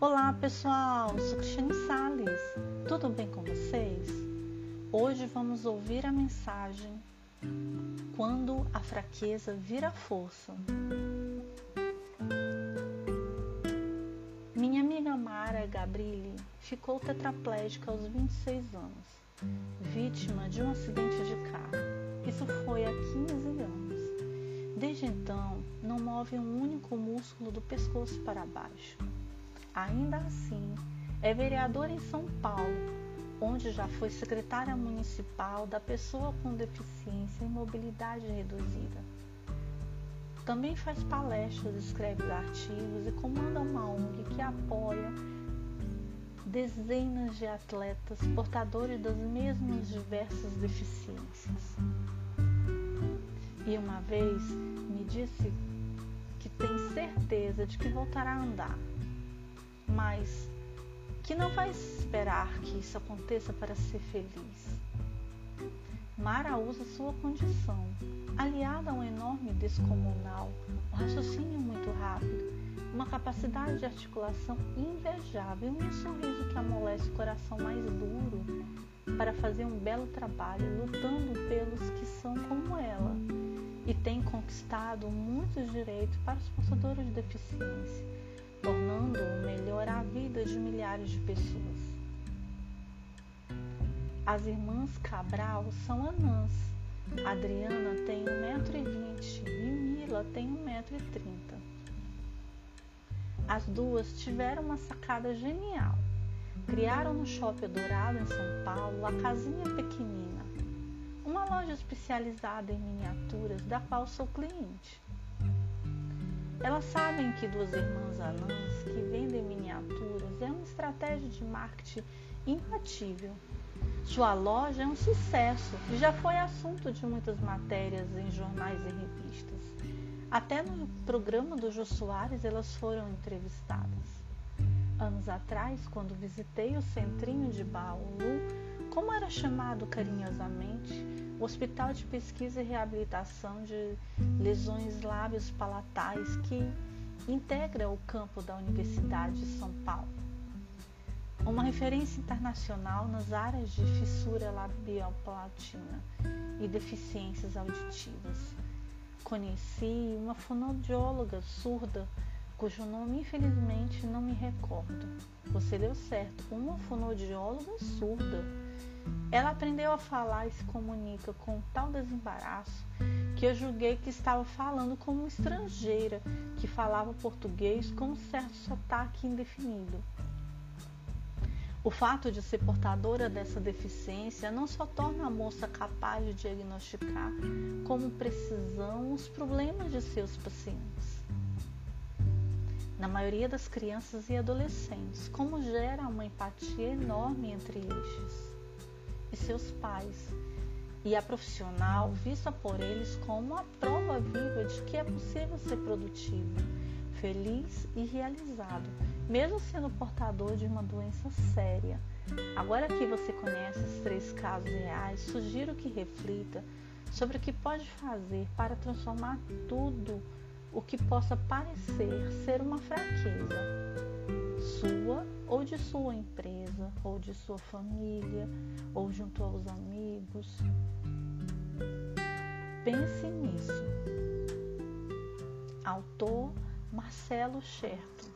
Olá pessoal, sou Cristiane Sales. Tudo bem com vocês? Hoje vamos ouvir a mensagem Quando a fraqueza vira força. Minha amiga Mara Gabrilli ficou tetraplégica aos 26 anos, vítima de um acidente de carro. Isso foi há 15 anos. Desde então, não move um único músculo do pescoço para baixo Ainda assim, é vereadora em São Paulo, onde já foi secretária municipal da pessoa com deficiência e mobilidade reduzida. Também faz palestras, escreve artigos e comanda uma ONG que apoia dezenas de atletas portadores das mesmas diversas deficiências. E uma vez me disse que tem certeza de que voltará a andar, mas que não vai esperar que isso aconteça para ser feliz. Mara usa sua condição, aliada a um enorme descomunal, um raciocínio muito rápido, uma capacidade de articulação invejável e um sorriso que amolece o coração mais duro para fazer um belo trabalho lutando pelos que são como ela e tem conquistado muitos direitos para os portadores de deficiência tornando melhor a vida de milhares de pessoas. As irmãs Cabral são anãs. Adriana tem 1,20m e Mila tem 1,30m. As duas tiveram uma sacada genial. Criaram no Shopping Dourado, em São Paulo, a Casinha Pequenina, uma loja especializada em miniaturas da qual sou cliente. Elas sabem que duas irmãs anãs que vendem miniaturas é uma estratégia de marketing imbatível. Sua loja é um sucesso e já foi assunto de muitas matérias em jornais e revistas. Até no programa do Jô Soares elas foram entrevistadas. Anos atrás, quando visitei o centrinho de Bauru, como era chamado carinhosamente, Hospital de Pesquisa e Reabilitação de Lesões Lábios Palatais, que integra o campo da Universidade de São Paulo. Uma referência internacional nas áreas de fissura labial palatina e deficiências auditivas. Conheci uma fonoaudióloga surda cujo nome infelizmente não me recordo. Você deu certo, uma fonoaudióloga surda ela aprendeu a falar e se comunica com tal desembaraço que eu julguei que estava falando como uma estrangeira que falava português com um certo sotaque indefinido. O fato de ser portadora dessa deficiência não só torna a moça capaz de diagnosticar com precisão os problemas de seus pacientes. Na maioria das crianças e adolescentes, como gera uma empatia enorme entre estes e seus pais, e a profissional vista por eles como a prova viva de que é possível ser produtivo, feliz e realizado, mesmo sendo portador de uma doença séria. Agora que você conhece os três casos reais, sugiro que reflita sobre o que pode fazer para transformar tudo o que possa parecer ser uma fraqueza sua ou de sua empresa, ou de sua família, ou junto aos amigos. Pense nisso. Autor Marcelo Scherto